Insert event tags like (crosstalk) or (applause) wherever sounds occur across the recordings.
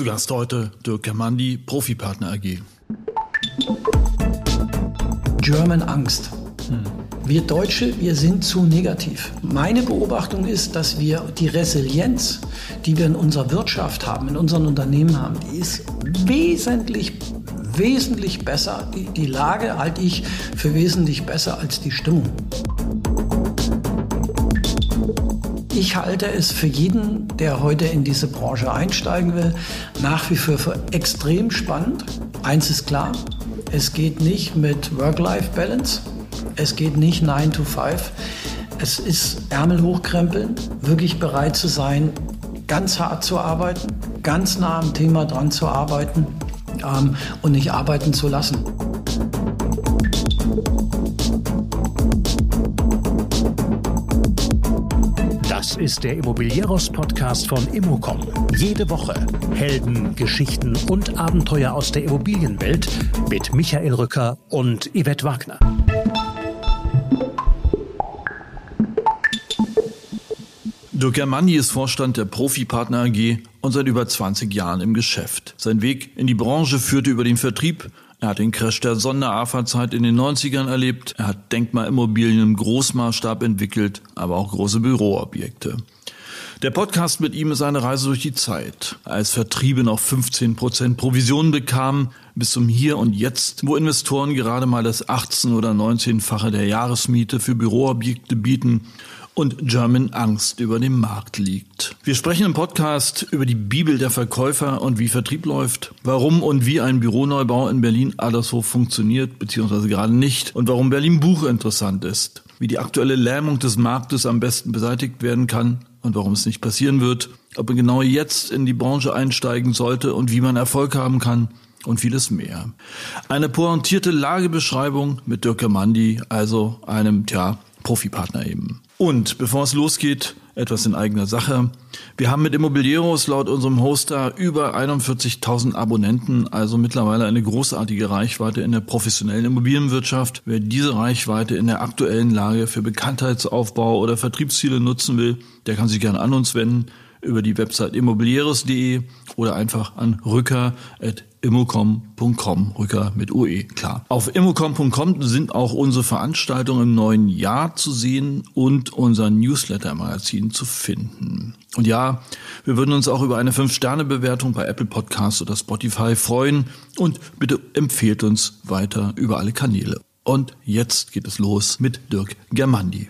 Zu Gast heute Dirk Germandi, Profipartner AG. German Angst. Wir Deutsche, wir sind zu negativ. Meine Beobachtung ist, dass wir die Resilienz, die wir in unserer Wirtschaft haben, in unseren Unternehmen haben, die ist wesentlich, wesentlich besser. Die, die Lage halte ich für wesentlich besser als die Stimmung. Ich halte es für jeden, der heute in diese Branche einsteigen will, nach wie vor für extrem spannend. Eins ist klar, es geht nicht mit Work-Life-Balance. Es geht nicht 9 to 5. Es ist Ärmel hochkrempeln, wirklich bereit zu sein, ganz hart zu arbeiten, ganz nah am Thema dran zu arbeiten ähm, und nicht arbeiten zu lassen. Ist der Immobilieros-Podcast von Immocom. Jede Woche Helden, Geschichten und Abenteuer aus der Immobilienwelt mit Michael Rücker und Yvette Wagner. Dirk Germandi ist Vorstand der Profipartner AG und seit über 20 Jahren im Geschäft. Sein Weg in die Branche führte über den Vertrieb. Er hat den Crash der Sonder-AFA-Zeit in den 90ern erlebt. Er hat Denkmalimmobilien im Großmaßstab entwickelt, aber auch große Büroobjekte. Der Podcast mit ihm ist eine Reise durch die Zeit. Als Vertriebe noch 15 Prozent Provision bekamen, bis zum Hier und Jetzt, wo Investoren gerade mal das 18 oder 19-fache der Jahresmiete für Büroobjekte bieten und German Angst über dem Markt liegt. Wir sprechen im Podcast über die Bibel der Verkäufer und wie Vertrieb läuft, warum und wie ein Büroneubau in Berlin Adlershof funktioniert, beziehungsweise gerade nicht, und warum Berlin Buch interessant ist, wie die aktuelle Lähmung des Marktes am besten beseitigt werden kann und warum es nicht passieren wird, ob man genau jetzt in die Branche einsteigen sollte und wie man Erfolg haben kann und vieles mehr. Eine pointierte Lagebeschreibung mit Dirk Mandi, also einem, tja, Profipartner eben. Und bevor es losgeht, etwas in eigener Sache. Wir haben mit Immobilieros laut unserem Hoster über 41.000 Abonnenten, also mittlerweile eine großartige Reichweite in der professionellen Immobilienwirtschaft. Wer diese Reichweite in der aktuellen Lage für Bekanntheitsaufbau oder Vertriebsziele nutzen will, der kann sich gerne an uns wenden über die Website immobilieros.de oder einfach an rücker.immocom.com, Rücker mit UE, klar. Auf immocom.com sind auch unsere Veranstaltungen im neuen Jahr zu sehen und unser Newsletter-Magazin zu finden. Und ja, wir würden uns auch über eine 5-Sterne-Bewertung bei Apple Podcasts oder Spotify freuen und bitte empfehlt uns weiter über alle Kanäle. Und jetzt geht es los mit Dirk Germandi.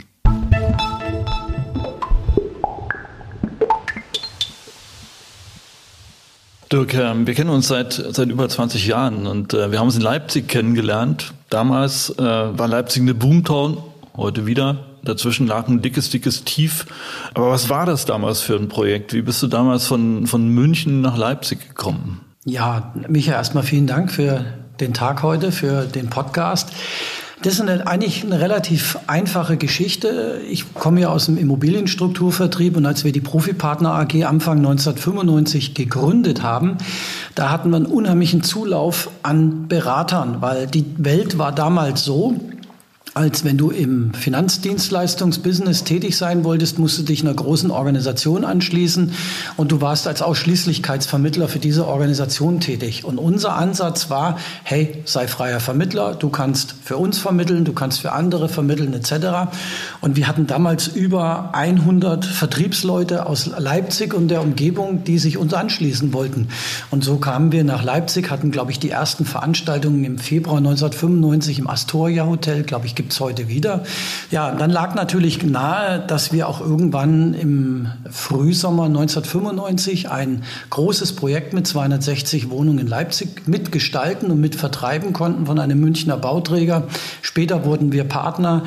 Dirk, ähm, wir kennen uns seit, seit über 20 Jahren und äh, wir haben uns in Leipzig kennengelernt. Damals äh, war Leipzig eine Boomtown, heute wieder. Dazwischen lag ein dickes, dickes Tief. Aber was war das damals für ein Projekt? Wie bist du damals von, von München nach Leipzig gekommen? Ja, Micha, erstmal vielen Dank für den Tag heute, für den Podcast. Das ist eine, eigentlich eine relativ einfache Geschichte. Ich komme ja aus dem Immobilienstrukturvertrieb und als wir die Profipartner AG Anfang 1995 gegründet haben, da hatten wir einen unheimlichen Zulauf an Beratern, weil die Welt war damals so, als wenn du im Finanzdienstleistungsbusiness tätig sein wolltest, musst du dich einer großen Organisation anschließen und du warst als Ausschließlichkeitsvermittler für diese Organisation tätig. Und unser Ansatz war, hey, sei freier Vermittler, du kannst für uns vermitteln, du kannst für andere vermitteln etc. Und wir hatten damals über 100 Vertriebsleute aus Leipzig und der Umgebung, die sich uns anschließen wollten. Und so kamen wir nach Leipzig, hatten, glaube ich, die ersten Veranstaltungen im Februar 1995 im Astoria Hotel, glaube ich, gibt es heute wieder. Ja, dann lag natürlich nahe, dass wir auch irgendwann im Frühsommer 1995 ein großes Projekt mit 260 Wohnungen in Leipzig mitgestalten und mit vertreiben konnten von einem Münchner Bauträger. Später wurden wir Partner.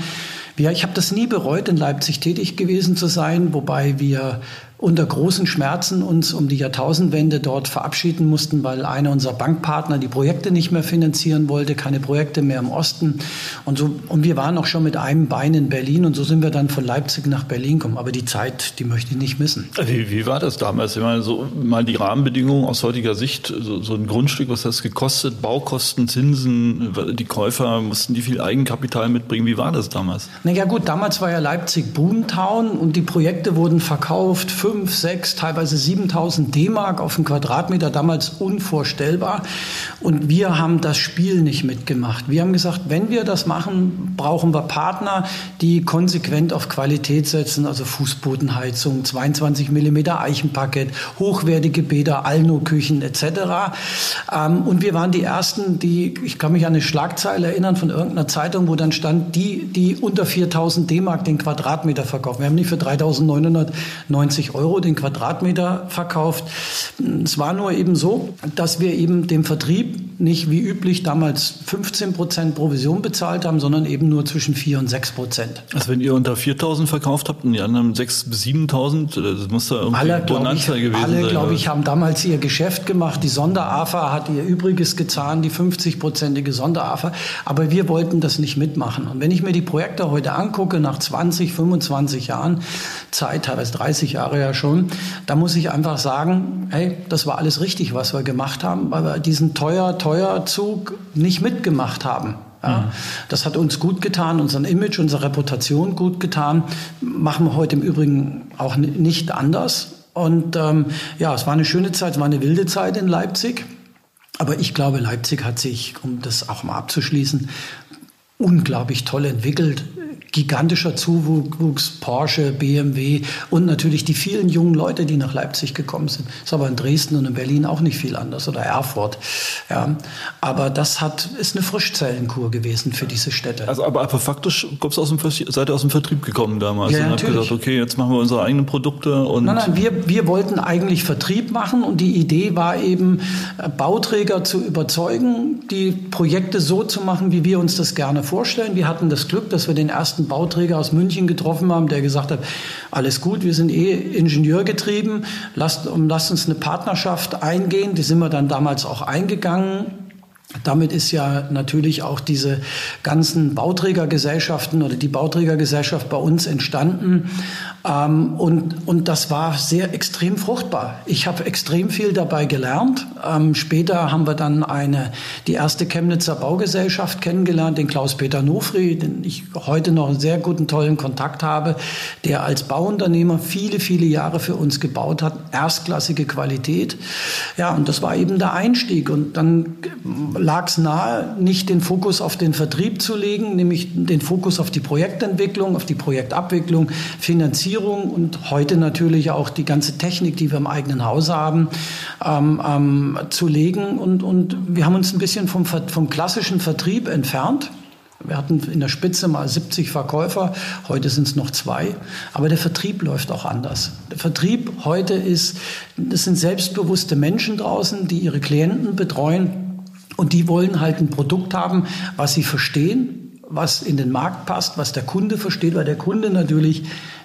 Ja, ich habe das nie bereut, in Leipzig tätig gewesen zu sein, wobei wir unter großen Schmerzen uns um die Jahrtausendwende dort verabschieden mussten, weil einer unserer Bankpartner die Projekte nicht mehr finanzieren wollte, keine Projekte mehr im Osten. Und, so, und wir waren auch schon mit einem Bein in Berlin und so sind wir dann von Leipzig nach Berlin gekommen. Aber die Zeit, die möchte ich nicht missen. Wie, wie war das damals? Ich meine, so mal die Rahmenbedingungen aus heutiger Sicht, so, so ein Grundstück, was hat das gekostet? Baukosten, Zinsen, die Käufer, mussten die viel Eigenkapital mitbringen? Wie war das damals? Na ja gut, damals war ja Leipzig Boomtown und die Projekte wurden verkauft, 5, 6, teilweise 7000 D-Mark auf den Quadratmeter, damals unvorstellbar. Und wir haben das Spiel nicht mitgemacht. Wir haben gesagt, wenn wir das machen, brauchen wir Partner, die konsequent auf Qualität setzen, also Fußbodenheizung, 22 mm Eichenparkett, hochwertige Bäder, Alno-Küchen etc. Ähm, und wir waren die Ersten, die, ich kann mich an eine Schlagzeile erinnern von irgendeiner Zeitung, wo dann stand, die, die unter 4000 D-Mark den Quadratmeter verkaufen. Wir haben nicht für 3990 Euro den Quadratmeter verkauft. Es war nur eben so, dass wir eben dem Vertrieb nicht wie üblich damals 15 Prozent Provision bezahlt haben, sondern eben nur zwischen 4 und 6 Prozent. Also wenn ihr unter 4000 verkauft habt und die anderen 6 bis 7000, das muss da irgendwie alle, Bonanza ich, gewesen alle, sein. Alle, glaube ich, haben damals ihr Geschäft gemacht. Die Sonderafa hat ihr Übriges gezahlt, die 50-prozentige Sonderafa. Aber wir wollten das nicht mitmachen. Und wenn ich mir die Projekte heute angucke, nach 20, 25 Jahren Zeit, teilweise 30 Jahre ja schon, da muss ich einfach sagen, hey, das war alles richtig, was wir gemacht haben, weil wir diesen teuer, teuer Zug nicht mitgemacht haben. Ja, mhm. Das hat uns gut getan, unseren Image, unsere Reputation gut getan. Machen wir heute im Übrigen auch nicht anders. Und ähm, ja, es war eine schöne Zeit, es war eine wilde Zeit in Leipzig. Aber ich glaube, Leipzig hat sich, um das auch mal abzuschließen, unglaublich toll entwickelt gigantischer Zuwuchs, Porsche, BMW und natürlich die vielen jungen Leute, die nach Leipzig gekommen sind. Ist aber in Dresden und in Berlin auch nicht viel anders oder Erfurt. Ja. Aber das hat, ist eine Frischzellenkur gewesen für diese Städte. Also aber, aber faktisch kommst aus dem, seid ihr aus dem Vertrieb gekommen damals ja, und habt gesagt, okay, jetzt machen wir unsere eigenen Produkte und. Nein, nein, wir, wir wollten eigentlich Vertrieb machen und die Idee war eben, äh, Bauträger zu überzeugen, die Projekte so zu machen, wie wir uns das gerne vorstellen. Wir hatten das Glück, dass wir den ersten ersten Bauträger aus München getroffen haben, der gesagt hat, alles gut, wir sind eh Ingenieurgetrieben, lasst, lasst uns eine Partnerschaft eingehen. Die sind wir dann damals auch eingegangen. Damit ist ja natürlich auch diese ganzen Bauträgergesellschaften oder die Bauträgergesellschaft bei uns entstanden. Ähm, und, und das war sehr extrem fruchtbar. Ich habe extrem viel dabei gelernt. Ähm, später haben wir dann eine, die erste Chemnitzer Baugesellschaft kennengelernt, den Klaus-Peter Nofri, den ich heute noch einen sehr guten, tollen Kontakt habe, der als Bauunternehmer viele, viele Jahre für uns gebaut hat. Erstklassige Qualität. Ja, und das war eben der Einstieg. Und dann lag es nahe, nicht den Fokus auf den Vertrieb zu legen, nämlich den Fokus auf die Projektentwicklung, auf die Projektabwicklung, Finanzierung Digitalisierung und heute natürlich auch die ganze Technik, die wir im eigenen Haus haben, ähm, ähm, zu legen. Und, und wir haben uns ein bisschen vom, vom klassischen Vertrieb entfernt. Wir hatten in der Spitze mal 70 Verkäufer, heute sind es noch zwei. Aber der Vertrieb läuft auch anders. Der Vertrieb heute ist, das sind selbstbewusste Menschen draußen, die ihre Klienten betreuen und die wollen halt ein Produkt haben, was sie verstehen, was in den Markt passt, was der Kunde versteht, weil der Kunde natürlich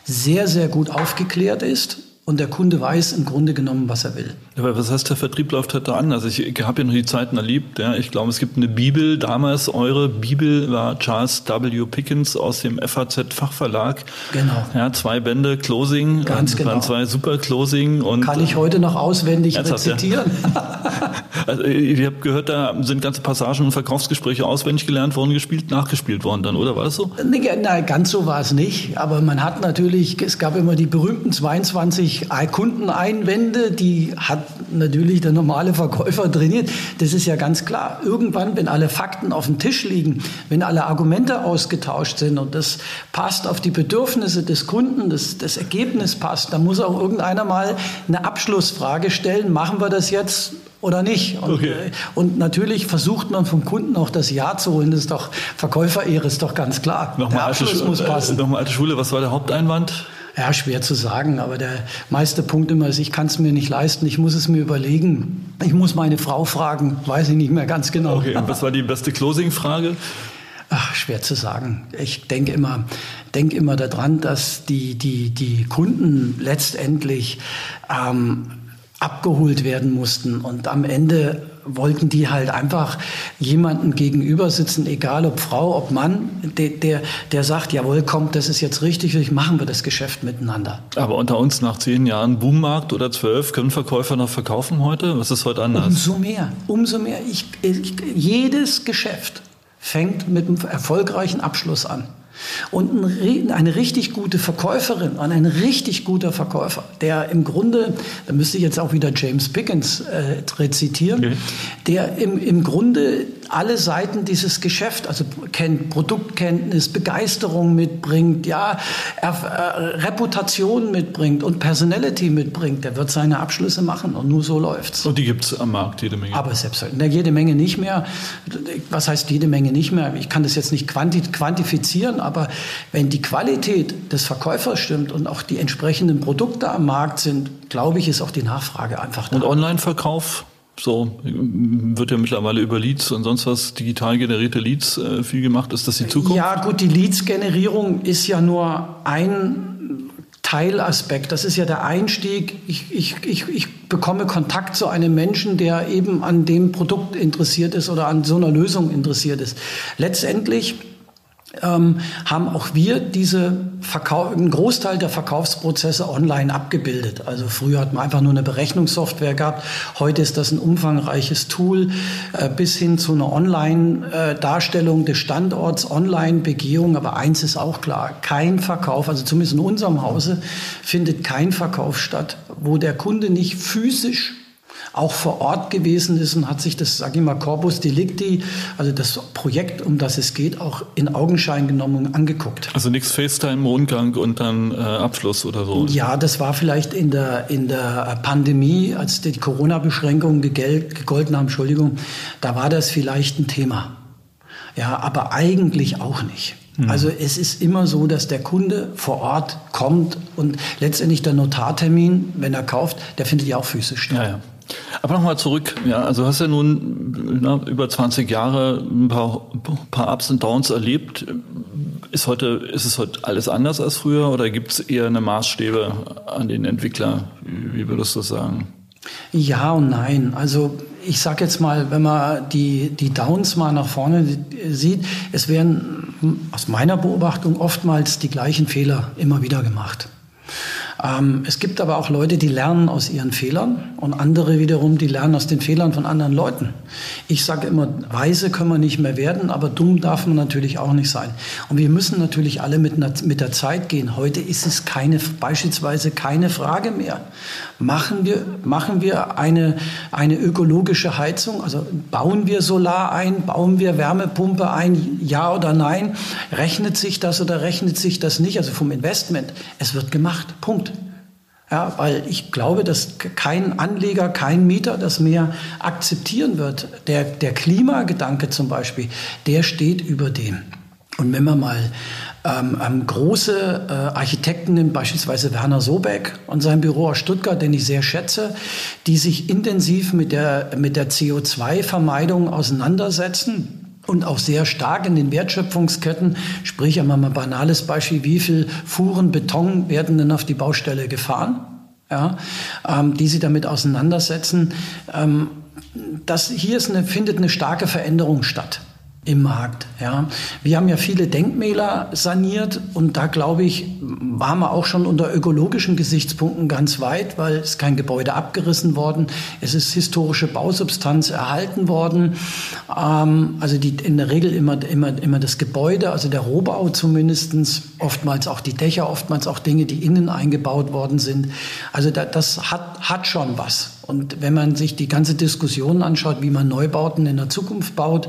sehr, sehr gut aufgeklärt ist und der Kunde weiß im Grunde genommen, was er will. Aber was heißt, der Vertrieb läuft heute an? Also ich, ich habe ja noch die Zeiten erlebt. Ja. Ich glaube, es gibt eine Bibel. Damals eure Bibel war Charles W. Pickens aus dem FAZ-Fachverlag. Genau. Ja, zwei Bände, Closing. Ganz genau. waren zwei super Closing. Und Kann ich heute noch auswendig rezitieren. Ja. (laughs) also, ich habe gehört, da sind ganze Passagen und Verkaufsgespräche auswendig gelernt worden, gespielt, nachgespielt worden dann, oder war das so? Nein, ganz so war es nicht. Aber man hat natürlich, es gab immer die berühmten 22 Kundeneinwände, die hat natürlich der normale Verkäufer trainiert. Das ist ja ganz klar. Irgendwann, wenn alle Fakten auf dem Tisch liegen, wenn alle Argumente ausgetauscht sind und das passt auf die Bedürfnisse des Kunden, das, das Ergebnis passt, dann muss auch irgendeiner mal eine Abschlussfrage stellen. Machen wir das jetzt oder nicht. Und, okay. Äh, und, natürlich versucht man vom Kunden auch das Ja zu holen. Das ist doch Verkäuferehre, ist doch ganz klar. Nochmal. Äh, nochmal alte Schule, was war der Haupteinwand? Ja, schwer zu sagen, aber der meiste Punkt immer ist, ich kann es mir nicht leisten, ich muss es mir überlegen. Ich muss meine Frau fragen, weiß ich nicht mehr ganz genau. Okay, und was war die beste Closing-Frage? Ach, schwer zu sagen. Ich denke immer, denke immer daran, dass die, die, die Kunden letztendlich ähm, abgeholt werden mussten und am Ende wollten die halt einfach jemanden gegenüber sitzen, egal ob Frau, ob Mann, der, der, der sagt, jawohl, kommt, das ist jetzt richtig, machen wir das Geschäft miteinander. Aber unter uns nach zehn Jahren Boommarkt oder zwölf, können Verkäufer noch verkaufen heute? Was ist heute anders? Umso mehr, umso mehr. Ich, ich, jedes Geschäft fängt mit einem erfolgreichen Abschluss an. Und eine richtig gute Verkäuferin und ein richtig guter Verkäufer, der im Grunde, da müsste ich jetzt auch wieder James Pickens äh, rezitieren, okay. der im, im Grunde alle Seiten dieses Geschäft, also kennt Produktkenntnis, Begeisterung mitbringt, ja, äh, Reputation mitbringt und Personality mitbringt, der wird seine Abschlüsse machen und nur so läuft's. Und die gibt's am Markt jede Menge. Aber selbstverständlich, jede Menge nicht mehr. Was heißt jede Menge nicht mehr? Ich kann das jetzt nicht quantifizieren, aber wenn die Qualität des Verkäufers stimmt und auch die entsprechenden Produkte am Markt sind, glaube ich, ist auch die Nachfrage einfach da. Und Online-Verkauf? So wird ja mittlerweile über Leads und sonst was digital generierte Leads äh, viel gemacht. Ist das die Zukunft? Ja, gut, die Leads-Generierung ist ja nur ein Teilaspekt. Das ist ja der Einstieg. Ich, ich, ich, ich bekomme Kontakt zu einem Menschen, der eben an dem Produkt interessiert ist oder an so einer Lösung interessiert ist. Letztendlich ähm, haben auch wir diese Verkauf, einen Großteil der Verkaufsprozesse online abgebildet. Also früher hat man einfach nur eine Berechnungssoftware gehabt. Heute ist das ein umfangreiches Tool äh, bis hin zu einer Online-Darstellung des Standorts, Online-Begehung. Aber eins ist auch klar, kein Verkauf, also zumindest in unserem Hause, findet kein Verkauf statt, wo der Kunde nicht physisch auch vor Ort gewesen ist und hat sich das, sage ich mal, Corpus Delicti, also das Projekt, um das es geht, auch in Augenschein genommen und angeguckt. Also nichts FaceTime, Rundgang und dann äh, Abschluss oder so? Ja, das war vielleicht in der, in der Pandemie, als die Corona-Beschränkungen gegolten haben, Entschuldigung, da war das vielleicht ein Thema. Ja, aber eigentlich auch nicht. Hm. Also es ist immer so, dass der Kunde vor Ort kommt und letztendlich der Notartermin, wenn er kauft, der findet ja auch physisch statt. Ja, ja. Aber nochmal zurück, ja, also hast ja nun na, über 20 Jahre ein paar, paar Ups und Downs erlebt. Ist heute, ist es heute alles anders als früher oder gibt es eher eine Maßstäbe an den Entwickler? Wie, wie würdest du das sagen? Ja und nein. Also ich sage jetzt mal, wenn man die, die Downs mal nach vorne sieht, es werden aus meiner Beobachtung oftmals die gleichen Fehler immer wieder gemacht. Ähm, es gibt aber auch Leute, die lernen aus ihren Fehlern und andere wiederum, die lernen aus den Fehlern von anderen Leuten. Ich sage immer, weise können wir nicht mehr werden, aber dumm darf man natürlich auch nicht sein. Und wir müssen natürlich alle mit, mit der Zeit gehen. Heute ist es keine, beispielsweise keine Frage mehr. Machen wir, machen wir eine, eine ökologische Heizung? Also bauen wir Solar ein? Bauen wir Wärmepumpe ein? Ja oder nein? Rechnet sich das oder rechnet sich das nicht? Also vom Investment. Es wird gemacht. Punkt. Ja, weil ich glaube, dass kein Anleger, kein Mieter das mehr akzeptieren wird. Der, der Klimagedanke zum Beispiel, der steht über dem. Und wenn man mal ähm, ähm, große äh, Architekten beispielsweise Werner Sobeck und sein Büro aus Stuttgart, den ich sehr schätze, die sich intensiv mit der, mit der CO2-Vermeidung auseinandersetzen und auch sehr stark in den Wertschöpfungsketten. Sprich, einmal ein banales Beispiel, wie viel Fuhren Beton werden denn auf die Baustelle gefahren? Ja, ähm, die sie damit auseinandersetzen. Ähm, das hier ist eine, findet eine starke Veränderung statt im Markt. Ja. Wir haben ja viele Denkmäler saniert und da glaube ich, waren wir auch schon unter ökologischen Gesichtspunkten ganz weit, weil es kein Gebäude abgerissen worden, es ist historische Bausubstanz erhalten worden. Ähm, also die, in der Regel immer, immer, immer das Gebäude, also der Rohbau zumindestens, oftmals auch die Dächer, oftmals auch Dinge, die innen eingebaut worden sind. Also da, das hat, hat schon was. Und wenn man sich die ganze Diskussion anschaut, wie man Neubauten in der Zukunft baut,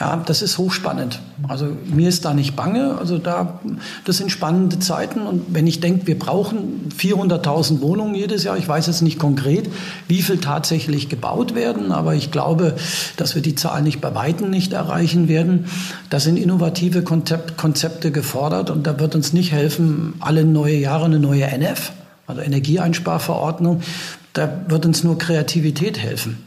ja, das ist hochspannend. Also mir ist da nicht bange. Also da, das sind spannende Zeiten. Und wenn ich denke, wir brauchen 400.000 Wohnungen jedes Jahr, ich weiß jetzt nicht konkret, wie viel tatsächlich gebaut werden, aber ich glaube, dass wir die Zahl nicht bei Weitem nicht erreichen werden. Da sind innovative Konzepte gefordert und da wird uns nicht helfen, alle neue Jahre eine neue NF also Energieeinsparverordnung, da wird uns nur Kreativität helfen.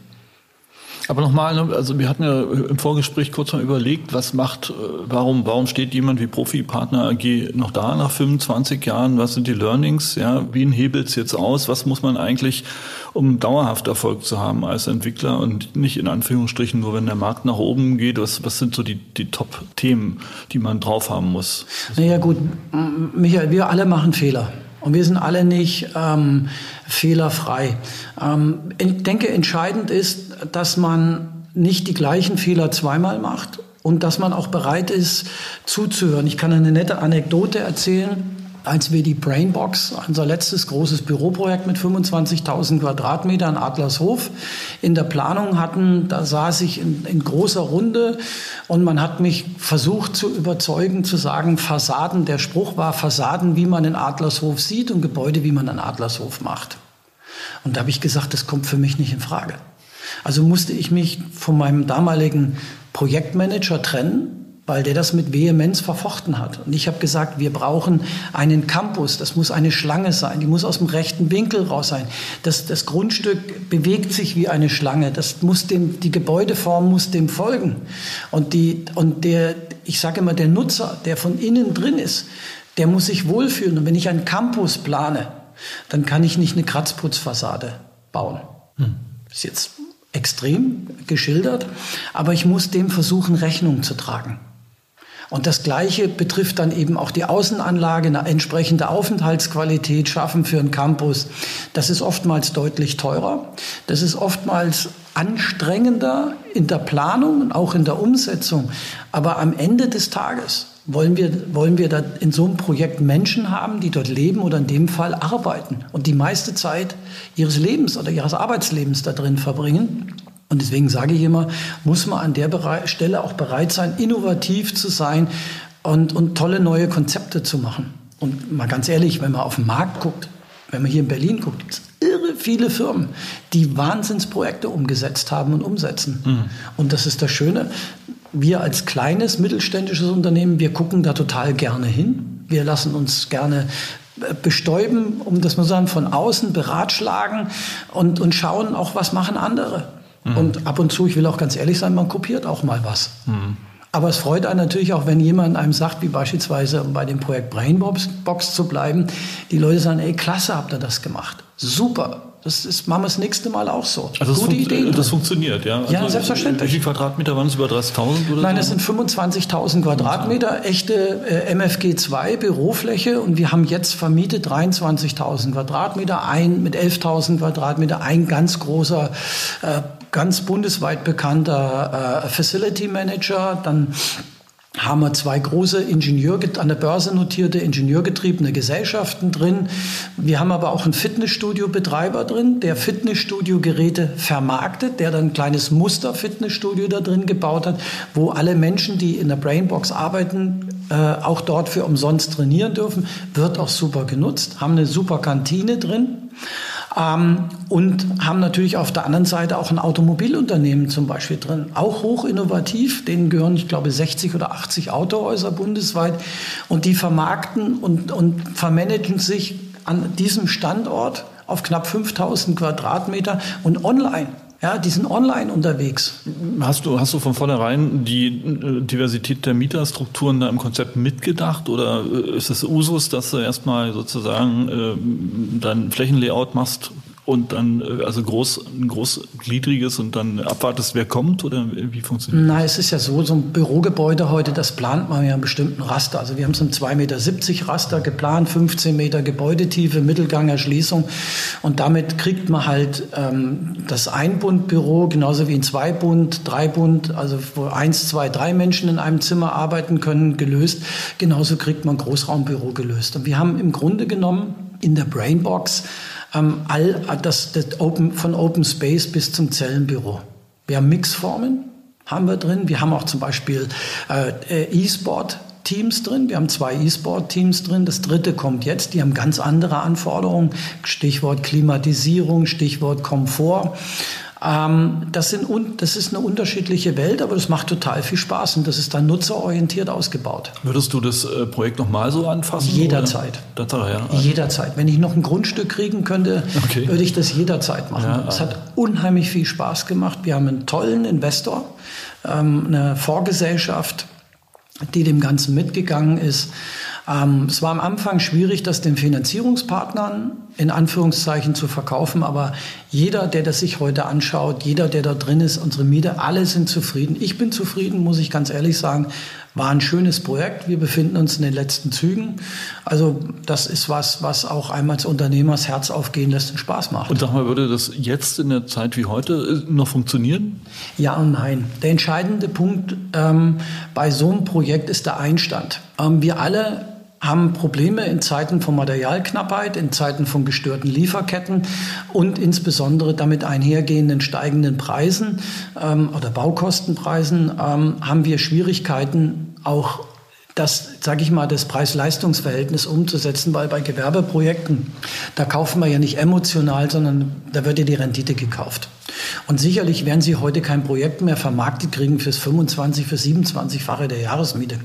Aber nochmal, ne, also wir hatten ja im Vorgespräch kurz mal überlegt, was macht, äh, warum, warum steht jemand wie Profi-Partner AG noch da nach 25 Jahren? Was sind die Learnings? Ja, wie hebelt es jetzt aus? Was muss man eigentlich, um dauerhaft Erfolg zu haben als Entwickler und nicht in Anführungsstrichen nur, wenn der Markt nach oben geht? Was, was sind so die, die Top-Themen, die man drauf haben muss? Naja, gut, Michael, wir alle machen Fehler. Und wir sind alle nicht ähm, fehlerfrei. Ähm, ich denke, entscheidend ist, dass man nicht die gleichen Fehler zweimal macht und dass man auch bereit ist zuzuhören. Ich kann eine nette Anekdote erzählen als wir die Brainbox, unser letztes großes Büroprojekt mit 25.000 Quadratmetern Adlershof in der Planung hatten, da saß ich in, in, großer Runde und man hat mich versucht zu überzeugen, zu sagen, Fassaden, der Spruch war Fassaden, wie man in Adlershof sieht und Gebäude, wie man in Adlershof macht. Und da habe ich gesagt, das kommt für mich nicht in Frage. Also musste ich mich von meinem damaligen Projektmanager trennen weil der das mit Vehemenz verfochten hat. Und ich habe gesagt, wir brauchen einen Campus, das muss eine Schlange sein, die muss aus dem rechten Winkel raus sein. Das, das Grundstück bewegt sich wie eine Schlange, das muss dem, die Gebäudeform muss dem folgen. Und, die, und der, ich sage immer, der Nutzer, der von innen drin ist, der muss sich wohlfühlen. Und wenn ich einen Campus plane, dann kann ich nicht eine Kratzputzfassade bauen. Hm. Das ist jetzt extrem geschildert, aber ich muss dem versuchen, Rechnung zu tragen. Und das Gleiche betrifft dann eben auch die Außenanlage, eine entsprechende Aufenthaltsqualität schaffen für einen Campus. Das ist oftmals deutlich teurer. Das ist oftmals anstrengender in der Planung und auch in der Umsetzung. Aber am Ende des Tages wollen wir, wollen wir da in so einem Projekt Menschen haben, die dort leben oder in dem Fall arbeiten und die meiste Zeit ihres Lebens oder ihres Arbeitslebens da drin verbringen. Und deswegen sage ich immer, muss man an der Stelle auch bereit sein, innovativ zu sein und, und tolle neue Konzepte zu machen. Und mal ganz ehrlich, wenn man auf den Markt guckt, wenn man hier in Berlin guckt, gibt es irre viele Firmen, die Wahnsinnsprojekte umgesetzt haben und umsetzen. Mhm. Und das ist das Schöne. Wir als kleines mittelständisches Unternehmen, wir gucken da total gerne hin. Wir lassen uns gerne äh, bestäuben, um das mal sagen, von außen beratschlagen und, und schauen auch, was machen andere. Mhm. Und ab und zu, ich will auch ganz ehrlich sein, man kopiert auch mal was. Mhm. Aber es freut einen natürlich auch, wenn jemand einem sagt, wie beispielsweise um bei dem Projekt Brainbox Box zu bleiben, die Leute sagen, ey, klasse habt ihr das gemacht. Super. Das ist, machen wir das nächste Mal auch so. Also Gute Idee. Das funktioniert, ja? Also ja, selbstverständlich. Wie viele Quadratmeter waren es? Über 30.000 oder Nein, es sind 25.000 Quadratmeter, echte äh, MFG 2 Bürofläche und wir haben jetzt vermietet 23.000 Quadratmeter, ein mit 11.000 Quadratmeter, ein ganz großer äh, ganz bundesweit bekannter äh, Facility Manager. Dann haben wir zwei große Ingenieur an der Börse notierte ingenieurgetriebene Gesellschaften drin. Wir haben aber auch einen Fitnessstudio-Betreiber drin, der Fitnessstudio-Geräte vermarktet, der dann ein kleines Muster-Fitnessstudio da drin gebaut hat, wo alle Menschen, die in der Brainbox arbeiten, äh, auch dort für umsonst trainieren dürfen. Wird auch super genutzt, haben eine super Kantine drin. Ähm, und haben natürlich auf der anderen Seite auch ein Automobilunternehmen zum Beispiel drin, auch hoch innovativ. Denen gehören, ich glaube, 60 oder 80 Autohäuser bundesweit und die vermarkten und, und vermanagen sich an diesem Standort auf knapp 5000 Quadratmeter und online. Ja, die sind online unterwegs. Hast du, hast du von vornherein die äh, Diversität der Mieterstrukturen da im Konzept mitgedacht oder äh, ist es Usus, dass du erstmal sozusagen äh, dein Flächenlayout machst und dann äh, also groß, ein großgliedriges und dann abwartest, wer kommt oder wie funktioniert das? Nein, es ist ja so, so ein Bürogebäude heute, das plant man ja einen bestimmten Raster. Also wir haben so ein 2,70 Meter Raster geplant, 15 Meter Gebäudetiefe, Mittelgangerschließung und damit kriegt man halt ähm, das Einbundbüro genauso wie ein Zweibund, Dreibund, also wo eins, zwei, drei Menschen in einem Zimmer arbeiten können, gelöst. Genauso kriegt man Großraumbüro gelöst. Und wir haben im Grunde genommen in der Brainbox ähm, all das, das Open, von Open Space bis zum Zellenbüro. Wir haben Mixformen, haben wir drin. Wir haben auch zum Beispiel äh, E-Sport. Teams drin. Wir haben zwei E-Sport-Teams drin. Das dritte kommt jetzt. Die haben ganz andere Anforderungen. Stichwort Klimatisierung, Stichwort Komfort. Ähm, das, sind, das ist eine unterschiedliche Welt, aber das macht total viel Spaß und das ist dann nutzerorientiert ausgebaut. Würdest du das äh, Projekt nochmal so anfassen? Jederzeit. Oder? Ja. Jederzeit. Wenn ich noch ein Grundstück kriegen könnte, okay. würde ich das jederzeit machen. Ja, es hat unheimlich viel Spaß gemacht. Wir haben einen tollen Investor, ähm, eine Vorgesellschaft, die dem Ganzen mitgegangen ist. Ähm, es war am Anfang schwierig, das den Finanzierungspartnern in Anführungszeichen zu verkaufen, aber jeder, der das sich heute anschaut, jeder, der da drin ist, unsere Mieter, alle sind zufrieden. Ich bin zufrieden, muss ich ganz ehrlich sagen. War ein schönes Projekt. Wir befinden uns in den letzten Zügen. Also das ist was, was auch einmal als Unternehmer das Herz aufgehen lässt und Spaß macht. Und sag mal, würde das jetzt in der Zeit wie heute äh, noch funktionieren? Ja und nein. Der entscheidende Punkt ähm, bei so einem Projekt ist der Einstand. Ähm, wir alle haben Probleme in Zeiten von Materialknappheit, in Zeiten von gestörten Lieferketten und insbesondere damit einhergehenden steigenden Preisen ähm, oder Baukostenpreisen ähm, haben wir Schwierigkeiten auch das, sage ich mal, das Preis-Leistungs-Verhältnis umzusetzen, weil bei Gewerbeprojekten, da kaufen wir ja nicht emotional, sondern da wird ja die Rendite gekauft. Und sicherlich werden Sie heute kein Projekt mehr vermarktet kriegen fürs 25, für 27-fache der Jahresmiete.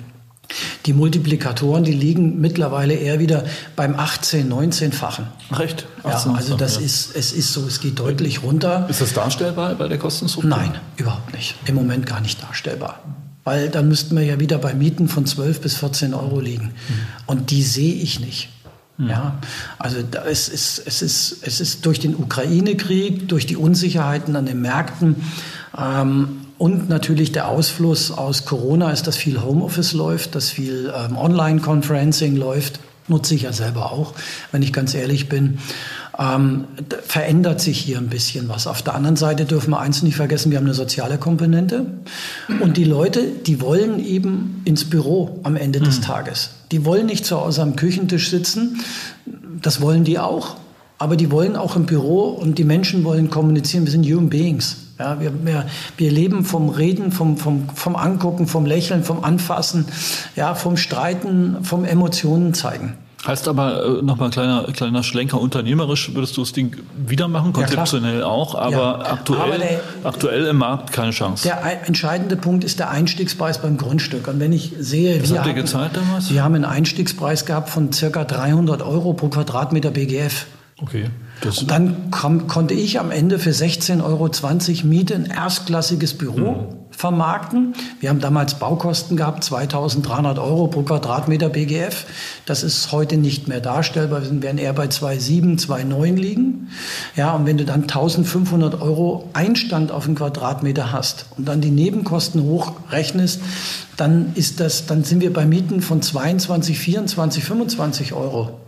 Die Multiplikatoren, die liegen mittlerweile eher wieder beim 18, 19-fachen. Recht. Ja, also das ja. ist, es ist so, es geht deutlich runter. Ist das darstellbar bei der Kostenstruktur? Nein, überhaupt nicht. Im Moment gar nicht darstellbar. Weil dann müssten wir ja wieder bei Mieten von 12 bis 14 Euro liegen. Mhm. Und die sehe ich nicht. Mhm. Ja, also es ist, es, ist, es ist durch den Ukraine-Krieg, durch die Unsicherheiten an den Märkten, ähm, und natürlich der Ausfluss aus Corona ist, dass viel Homeoffice läuft, dass viel ähm, Online-Conferencing läuft. Nutze ich ja selber auch, wenn ich ganz ehrlich bin. Ähm, verändert sich hier ein bisschen was. Auf der anderen Seite dürfen wir eins nicht vergessen, wir haben eine soziale Komponente. Und die Leute, die wollen eben ins Büro am Ende des mhm. Tages. Die wollen nicht zu Hause am Küchentisch sitzen. Das wollen die auch. Aber die wollen auch im Büro und die Menschen wollen kommunizieren. Wir sind Human Beings. Ja, wir, wir, wir leben vom Reden, vom, vom, vom Angucken, vom Lächeln, vom Anfassen, ja, vom Streiten, vom Emotionen zeigen. Heißt aber äh, nochmal kleiner kleiner Schlenker unternehmerisch würdest du das Ding wieder machen, konzeptionell ja, auch, aber ja, aktuell aber der, aktuell im Markt keine Chance. Der entscheidende Punkt ist der Einstiegspreis beim Grundstück. Und wenn ich sehe, Was wir habt ihr gezahlt damals? Wir haben einen Einstiegspreis gehabt von circa 300 Euro pro Quadratmeter BGF. Okay. Das und dann kam, konnte ich am Ende für 16,20 Euro Miete ein erstklassiges Büro mhm. vermarkten. Wir haben damals Baukosten gehabt, 2300 Euro pro Quadratmeter BGF. Das ist heute nicht mehr darstellbar. Wir werden eher bei 2,7, 2,9 liegen. Ja, und wenn du dann 1500 Euro Einstand auf den Quadratmeter hast und dann die Nebenkosten hochrechnest, dann ist das, dann sind wir bei Mieten von 22, 24, 25 Euro.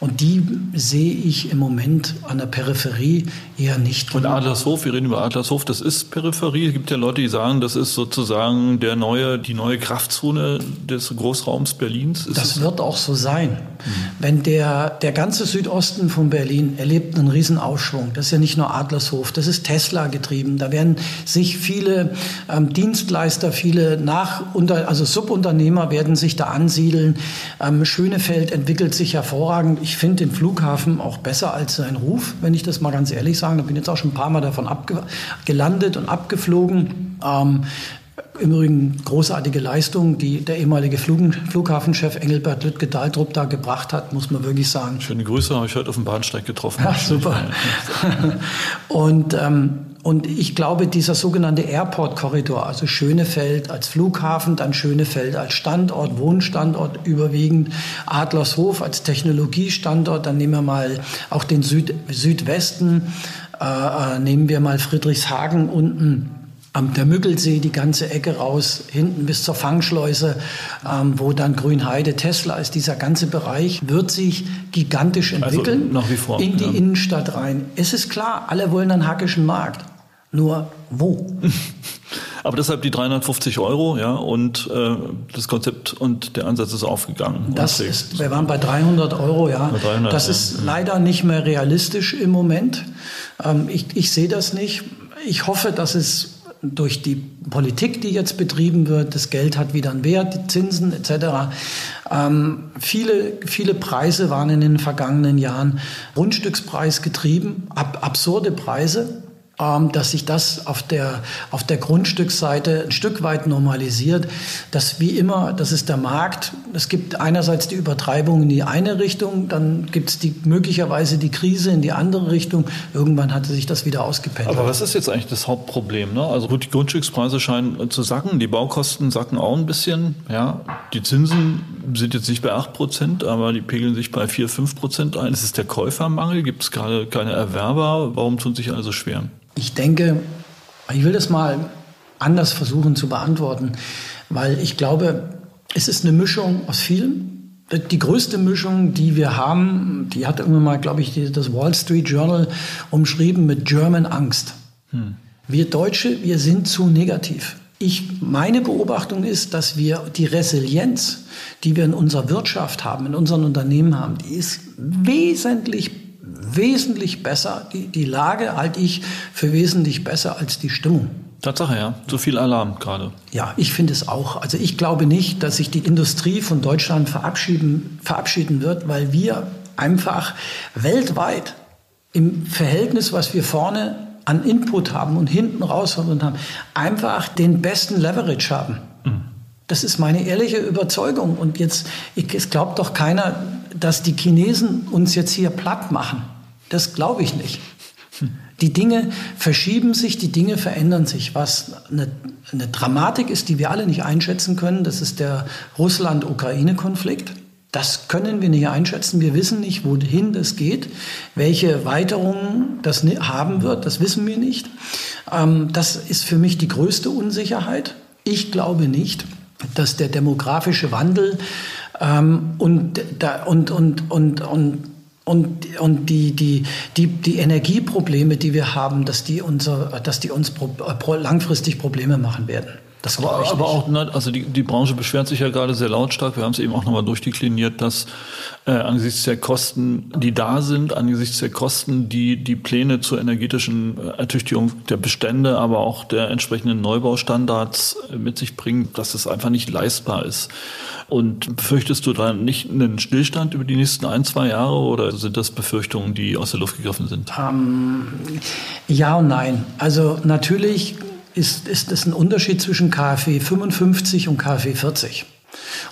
Und die sehe ich im Moment an der Peripherie eher nicht. Und Adlershof, wir reden über Adlershof, das ist Peripherie. Es gibt ja Leute, die sagen, das ist sozusagen der neue, die neue Kraftzone des Großraums Berlins. Ist das wird auch so sein. Mhm. Wenn der, der ganze Südosten von Berlin erlebt einen Riesenaufschwung. Das ist ja nicht nur Adlershof, das ist Tesla getrieben. Da werden sich viele ähm, Dienstleister, viele Nach- also Subunternehmer werden sich da ansiedeln. Ähm, Schönefeld entwickelt sich hervorragend hervorragend. Ich finde den Flughafen auch besser als sein Ruf, wenn ich das mal ganz ehrlich sage. Ich bin jetzt auch schon ein paar Mal davon gelandet und abgeflogen. Ähm, im Übrigen großartige Leistung, die der ehemalige Flug Flughafenchef Engelbert Lüttke-Daltrup da gebracht hat, muss man wirklich sagen. Schöne Grüße, habe ich heute auf dem Bahnsteig getroffen. Ja, super. (laughs) und ähm, und ich glaube, dieser sogenannte Airport-Korridor, also Schönefeld als Flughafen, dann Schönefeld als Standort, Wohnstandort überwiegend, Adlershof als Technologiestandort, dann nehmen wir mal auch den Süd Südwesten, äh, äh nehmen wir mal Friedrichshagen unten am der Müggelsee die ganze Ecke raus, hinten bis zur Fangschleuse, ähm, wo dann Grünheide, Tesla ist. Dieser ganze Bereich wird sich gigantisch also entwickeln also nach wie vor, in die ja. Innenstadt rein. Es ist klar, alle wollen einen hackischen Markt. Nur wo? (laughs) Aber deshalb die 350 Euro, ja, und äh, das Konzept und der Ansatz ist aufgegangen. Das ist, wir waren bei 300 Euro, ja. 300, das ja. ist leider nicht mehr realistisch im Moment. Ähm, ich, ich sehe das nicht. Ich hoffe, dass es durch die Politik, die jetzt betrieben wird, das Geld hat wieder einen Wert, die Zinsen etc. Ähm, viele, viele Preise waren in den vergangenen Jahren Grundstückspreis getrieben, ab, absurde Preise. Dass sich das auf der, auf der Grundstücksseite ein Stück weit normalisiert. Dass wie immer, das ist der Markt. Es gibt einerseits die Übertreibung in die eine Richtung, dann gibt es die, möglicherweise die Krise in die andere Richtung. Irgendwann hatte sich das wieder ausgependelt. Aber was ist jetzt eigentlich das Hauptproblem? Ne? Also gut, die Grundstückspreise scheinen zu sacken, die Baukosten sacken auch ein bisschen. Ja? Die Zinsen sind jetzt nicht bei 8 Prozent, aber die pegeln sich bei 4, 5 Prozent ein. Ist es der Käufermangel? Gibt es gerade keine Erwerber? Warum tun sich alle so schwer? Ich denke, ich will das mal anders versuchen zu beantworten, weil ich glaube, es ist eine Mischung aus vielem. Die größte Mischung, die wir haben, die hat irgendwann mal, glaube ich, das Wall Street Journal umschrieben mit German Angst. Hm. Wir Deutsche, wir sind zu negativ. Ich, meine Beobachtung ist, dass wir die Resilienz, die wir in unserer Wirtschaft haben, in unseren Unternehmen haben, die ist wesentlich, wesentlich besser. Die, die Lage halte ich für wesentlich besser als die Stimmung. Tatsache, ja. So viel Alarm gerade. Ja, ich finde es auch. Also ich glaube nicht, dass sich die Industrie von Deutschland verabschieden, verabschieden wird, weil wir einfach weltweit im Verhältnis, was wir vorne an Input haben und hinten raus haben, einfach den besten Leverage haben. Mhm. Das ist meine ehrliche Überzeugung. Und jetzt, ich, es glaubt doch keiner, dass die Chinesen uns jetzt hier platt machen. Das glaube ich nicht. Die Dinge verschieben sich, die Dinge verändern sich. Was eine, eine Dramatik ist, die wir alle nicht einschätzen können, das ist der Russland-Ukraine-Konflikt. Das können wir nicht einschätzen. Wir wissen nicht, wohin das geht, welche Weiterungen das haben wird. Das wissen wir nicht. Ähm, das ist für mich die größte Unsicherheit. Ich glaube nicht, dass der demografische Wandel ähm, und, und, und, und, und und, und die, die, die, die Energieprobleme, die wir haben, dass die, unser, dass die uns langfristig Probleme machen werden. Das aber, aber auch, ne, also die, die Branche beschwert sich ja gerade sehr lautstark. Wir haben es eben auch nochmal durchdekliniert, dass äh, angesichts der Kosten, die da sind, angesichts der Kosten, die die Pläne zur energetischen äh, Ertüchtigung der Bestände, aber auch der entsprechenden Neubaustandards äh, mit sich bringen, dass es einfach nicht leistbar ist. Und befürchtest du da nicht einen Stillstand über die nächsten ein, zwei Jahre oder sind das Befürchtungen, die aus der Luft gegriffen sind? Ähm, ja und nein. Also natürlich ist, ist es ein Unterschied zwischen KfW 55 und KfW 40.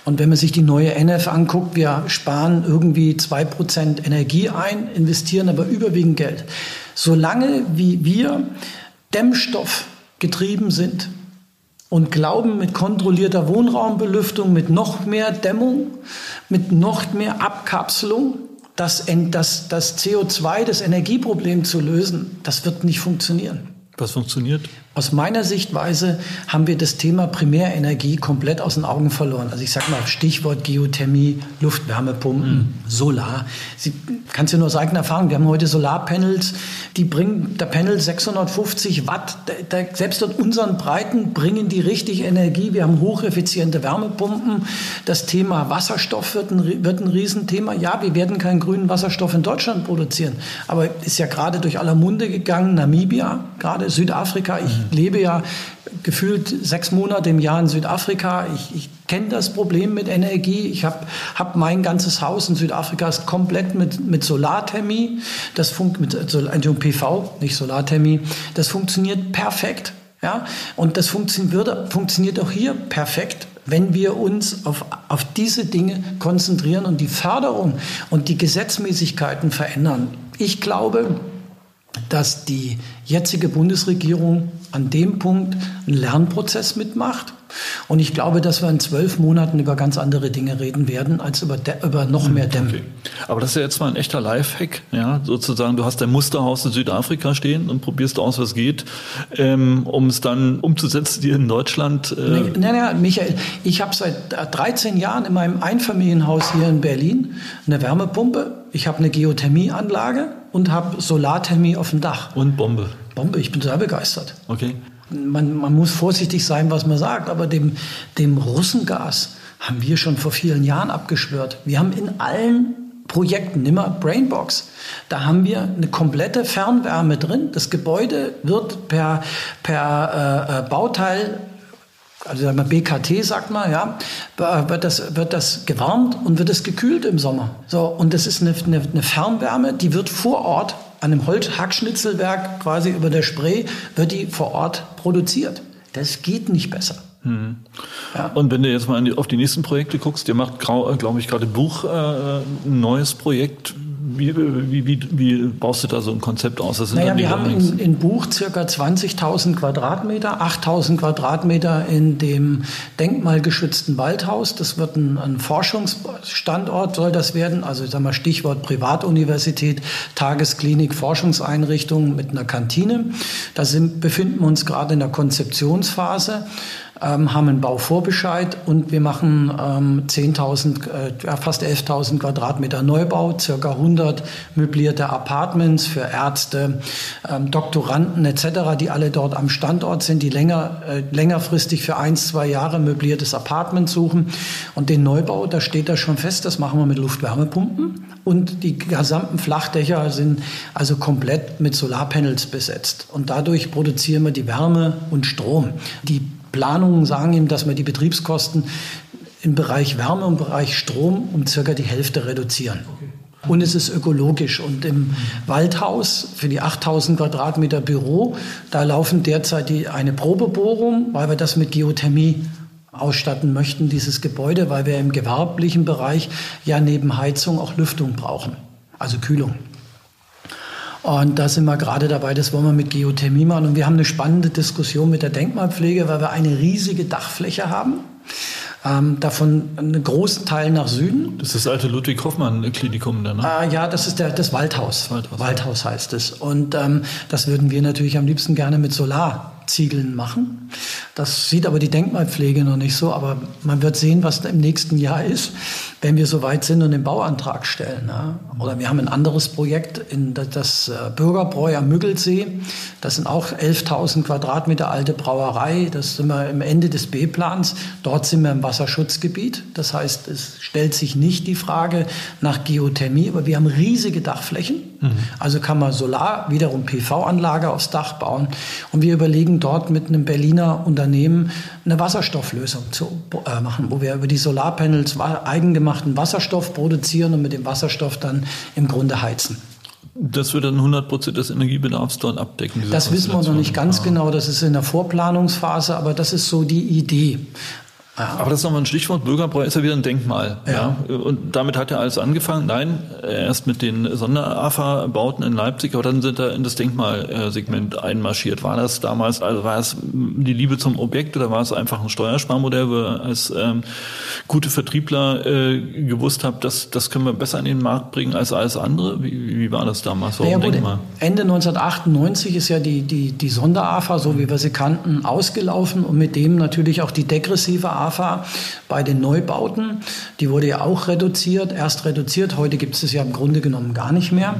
Und wenn man sich die neue NF anguckt, wir sparen irgendwie 2% Energie ein, investieren aber überwiegend Geld. Solange wie wir Dämmstoff getrieben sind und glauben, mit kontrollierter Wohnraumbelüftung, mit noch mehr Dämmung, mit noch mehr Abkapselung, das, das, das CO2, das Energieproblem zu lösen, das wird nicht funktionieren. Was funktioniert? Aus meiner Sichtweise haben wir das Thema Primärenergie komplett aus den Augen verloren. Also ich sage mal Stichwort Geothermie, Luftwärmepumpen, mhm. Solar. Sie kannst du nur aus eigener Erfahrung, wir haben heute Solarpanels, die bringen der Panel 650 Watt. Da, da, selbst in unseren Breiten bringen die richtig Energie. Wir haben hocheffiziente Wärmepumpen. Das Thema Wasserstoff wird ein, wird ein Riesenthema. Ja, wir werden keinen grünen Wasserstoff in Deutschland produzieren, aber ist ja gerade durch aller Munde gegangen. Namibia, gerade Südafrika. Ich lebe ja gefühlt sechs Monate im Jahr in Südafrika. Ich, ich kenne das Problem mit Energie. Ich habe hab mein ganzes Haus in Südafrika ist komplett mit, mit Solarthermie. Das funktioniert mit also PV, nicht Solarthermie. Das funktioniert perfekt. Ja? Und das funktioniert, würde, funktioniert auch hier perfekt wenn wir uns auf, auf diese Dinge konzentrieren und die Förderung und die Gesetzmäßigkeiten verändern. Ich glaube, dass die jetzige Bundesregierung an dem Punkt einen Lernprozess mitmacht. Und ich glaube, dass wir in zwölf Monaten über ganz andere Dinge reden werden, als über, über noch mehr Dämme. Okay. Aber das ist ja jetzt mal ein echter Lifehack, ja, sozusagen. Du hast dein Musterhaus in Südafrika stehen und probierst aus, was geht, ähm, um es dann umzusetzen hier in Deutschland. Äh nein, nein, Michael, ich habe seit 13 Jahren in meinem Einfamilienhaus hier in Berlin eine Wärmepumpe, ich habe eine Geothermieanlage und habe Solarthermie auf dem Dach. Und Bombe. Bombe, ich bin sehr begeistert. Okay. Man, man muss vorsichtig sein, was man sagt, aber dem, dem Russengas haben wir schon vor vielen Jahren abgeschwört. Wir haben in allen Projekten, nimm mal Brainbox, da haben wir eine komplette Fernwärme drin. Das Gebäude wird per, per äh, äh Bauteil also sagen wir BKT sagt man, ja, wird das, wird das gewärmt und wird es gekühlt im Sommer. So, und das ist eine, eine, eine Fernwärme, die wird vor Ort an einem Holzhackschnitzelwerk quasi über der Spree, wird die vor Ort produziert. Das geht nicht besser. Hm. Ja. Und wenn du jetzt mal auf die nächsten Projekte guckst, ihr macht, glaube ich, gerade Buch, äh, ein neues Projekt Wie, wie, wie, wie, baust du da so ein Konzept aus? Das naja, wir haben in, in, Buch circa 20.000 Quadratmeter, 8.000 Quadratmeter in dem denkmalgeschützten Waldhaus. Das wird ein, ein, Forschungsstandort, soll das werden. Also ich sag mal Stichwort Privatuniversität, Tagesklinik, Forschungseinrichtung mit einer Kantine. Da sind, befinden wir uns gerade in der Konzeptionsphase ähm, haben einen Bauvorbescheid und wir machen ähm, 10.000, äh, fast 11.000 Quadratmeter Neubau, circa 100 möblierte Apartments für Ärzte, ähm, Doktoranden etc., die alle dort am Standort sind, die länger, äh, längerfristig für ein, zwei Jahre möbliertes Apartment suchen. Und den Neubau, da steht da schon fest, das machen wir mit Luftwärmepumpen und die gesamten Flachdächer sind also komplett mit Solarpanels besetzt. Und dadurch produzieren wir die Wärme und Strom. Die Planungen sagen ihm, dass wir die Betriebskosten im Bereich Wärme und Bereich Strom um circa die Hälfte reduzieren. Und es ist ökologisch. Und im Waldhaus für die 8000 Quadratmeter Büro, da laufen derzeit die, eine Probebohrung, weil wir das mit Geothermie ausstatten möchten, dieses Gebäude, weil wir im gewerblichen Bereich ja neben Heizung auch Lüftung brauchen, also Kühlung. Und da sind wir gerade dabei, das wollen wir mit Geothermie machen. Und wir haben eine spannende Diskussion mit der Denkmalpflege, weil wir eine riesige Dachfläche haben. Ähm, davon einen großen Teil nach Süden. Das ist das alte Ludwig-Hoffmann-Klinikum da, ne? Äh, ja, das ist der, das Waldhaus. Waldhaus, Waldhaus heißt es. Und ähm, das würden wir natürlich am liebsten gerne mit Solarziegeln machen. Das sieht aber die Denkmalpflege noch nicht so, aber man wird sehen, was im nächsten Jahr ist wenn wir soweit sind und den Bauantrag stellen. Ja. Oder wir haben ein anderes Projekt in das äh, Bürgerbräu am Müggelsee. Das sind auch 11.000 Quadratmeter alte Brauerei. Das sind wir im Ende des B-Plans. Dort sind wir im Wasserschutzgebiet. Das heißt, es stellt sich nicht die Frage nach Geothermie, aber wir haben riesige Dachflächen. Mhm. Also kann man Solar, wiederum PV-Anlage aufs Dach bauen. Und wir überlegen dort mit einem Berliner Unternehmen eine Wasserstofflösung zu äh, machen, wo wir über die Solarpanels eigengemachten Wasserstoff produzieren und mit dem Wasserstoff dann im Grunde heizen. Das wird dann 100 Prozent des Energiebedarfs dort abdecken. Das wissen wir noch nicht ganz ah. genau. Das ist in der Vorplanungsphase, aber das ist so die Idee. Aber das ist nochmal ein Stichwort. Bürgerbräu ist ja wieder ein Denkmal. Ja. ja. Und damit hat er alles angefangen. Nein, erst mit den Sonder-AFA-Bauten in Leipzig, aber dann sind er in das Denkmalsegment einmarschiert. War das damals, also war es die Liebe zum Objekt oder war es einfach ein Steuersparmodell, wo ihr als ähm, gute Vertriebler äh, gewusst habt, dass das können wir besser in den Markt bringen als alles andere? Wie, wie war das damals? Warum naja, Denkmal? Ende 1998 ist ja die, die, die Sonder-AFA, so wie wir sie kannten, ausgelaufen und mit dem natürlich auch die degressive AFA bei den Neubauten. Die wurde ja auch reduziert, erst reduziert, heute gibt es es ja im Grunde genommen gar nicht mehr.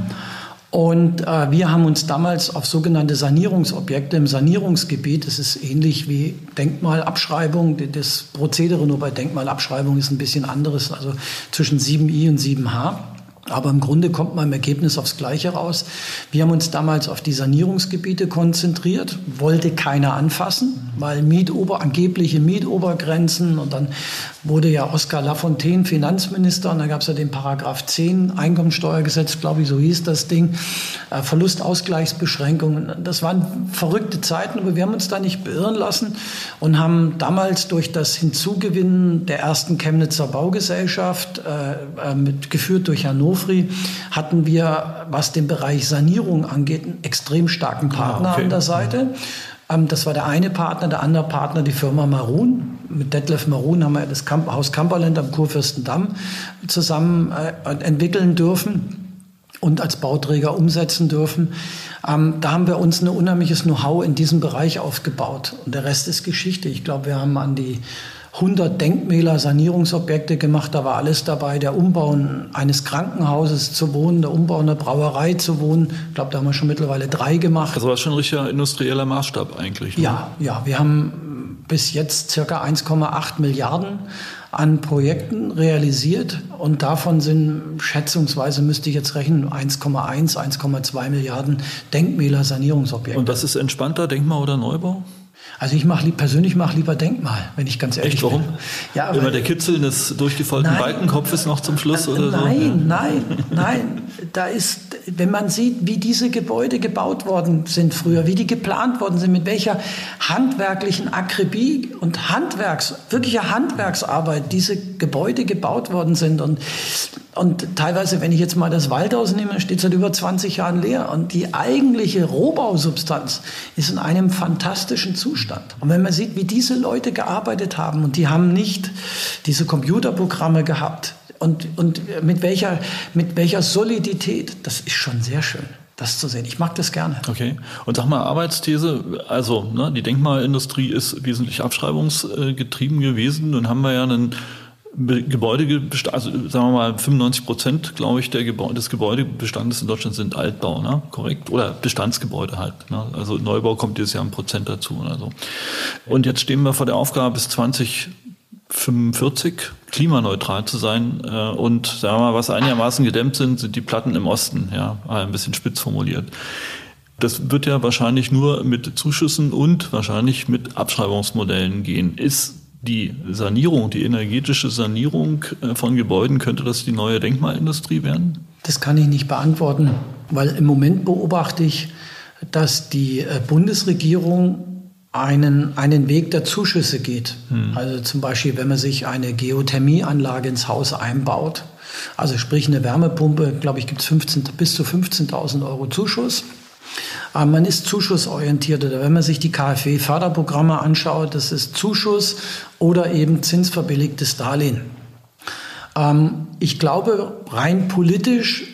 Und äh, wir haben uns damals auf sogenannte Sanierungsobjekte im Sanierungsgebiet, das ist ähnlich wie Denkmalabschreibung, das Prozedere nur bei Denkmalabschreibung ist ein bisschen anderes, also zwischen 7i und 7h. Aber im Grunde kommt man im Ergebnis aufs Gleiche raus. Wir haben uns damals auf die Sanierungsgebiete konzentriert, wollte keiner anfassen, weil Mietober, angebliche Mietobergrenzen und dann wurde ja Oskar Lafontaine Finanzminister und da gab es ja den Paragraph 10 Einkommensteuergesetz, glaube ich, so hieß das Ding, äh, Verlustausgleichsbeschränkungen. Das waren verrückte Zeiten, aber wir haben uns da nicht beirren lassen und haben damals durch das Hinzugewinnen der ersten Chemnitzer Baugesellschaft, äh, äh, mit, geführt durch Hannovri, hatten wir, was den Bereich Sanierung angeht, einen extrem starken ah, Partner ah, okay. an der Seite. Ähm, das war der eine Partner, der andere Partner die Firma Marun. Mit Detlef Marun haben wir das Haus Kamperland am Kurfürstendamm zusammen äh, entwickeln dürfen und als Bauträger umsetzen dürfen. Ähm, da haben wir uns ein unheimliches Know-how in diesem Bereich aufgebaut. Und der Rest ist Geschichte. Ich glaube, wir haben an die 100 Denkmäler, Sanierungsobjekte gemacht. Da war alles dabei. Der Umbau eines Krankenhauses zu wohnen, der Umbau einer Brauerei zu wohnen. Ich glaube, da haben wir schon mittlerweile drei gemacht. Also war schon ein richtiger industrieller Maßstab eigentlich. Ne? Ja, ja. Wir haben bis jetzt circa 1,8 Milliarden an Projekten realisiert und davon sind schätzungsweise, müsste ich jetzt rechnen, 1,1, 1,2 Milliarden Denkmäler, Sanierungsobjekte. Und was ist entspannter, Denkmal oder Neubau? Also ich mache persönlich mache lieber Denkmal, wenn ich ganz ehrlich Echt, warum? bin. Ja, Immer der Kitzel des durchgefallten Balkenkopfes noch zum Schluss oder nein, so? Nein, nein, nein. da ist, wenn man sieht, wie diese Gebäude gebaut worden sind früher, wie die geplant worden sind, mit welcher handwerklichen Akribie und Handwerks, wirklicher Handwerksarbeit diese Gebäude gebaut worden sind und und teilweise, wenn ich jetzt mal das Waldhaus nehme, steht seit über 20 Jahren leer. Und die eigentliche Rohbausubstanz ist in einem fantastischen Zustand. Und wenn man sieht, wie diese Leute gearbeitet haben, und die haben nicht diese Computerprogramme gehabt, und, und mit, welcher, mit welcher Solidität, das ist schon sehr schön das zu sehen. Ich mag das gerne. Okay. Und sag mal, Arbeitsthese, also ne, die Denkmalindustrie ist wesentlich abschreibungsgetrieben gewesen. Nun haben wir ja einen Gebäude, also sagen wir mal 95 Prozent, glaube ich, Gebäude, des Gebäudebestandes in Deutschland sind Altbau, ne? korrekt? Oder Bestandsgebäude halt. Ne? Also Neubau kommt dieses Jahr ein Prozent dazu oder so. Und jetzt stehen wir vor der Aufgabe, bis 2045 klimaneutral zu sein. Äh, und sagen wir mal, was einigermaßen gedämmt sind, sind die Platten im Osten, ja, ein bisschen spitz formuliert. Das wird ja wahrscheinlich nur mit Zuschüssen und wahrscheinlich mit Abschreibungsmodellen gehen. Ist die Sanierung, die energetische Sanierung äh, von Gebäuden, könnte das die neue Denkmalindustrie werden? Das kann ich nicht beantworten, weil im Moment beobachte ich, dass die äh, Bundesregierung einen, einen Weg der Zuschüsse geht. Hm. Also zum Beispiel, wenn man sich eine Geothermieanlage ins Haus einbaut, also sprich eine Wärmepumpe, glaube ich, gibt es bis zu 15.000 Euro Zuschuss. Aber man ist zuschussorientiert. Oder wenn man sich die KfW-Förderprogramme anschaut, das ist Zuschuss oder eben zinsverbilligtes Darlehen. Ähm, ich glaube, rein politisch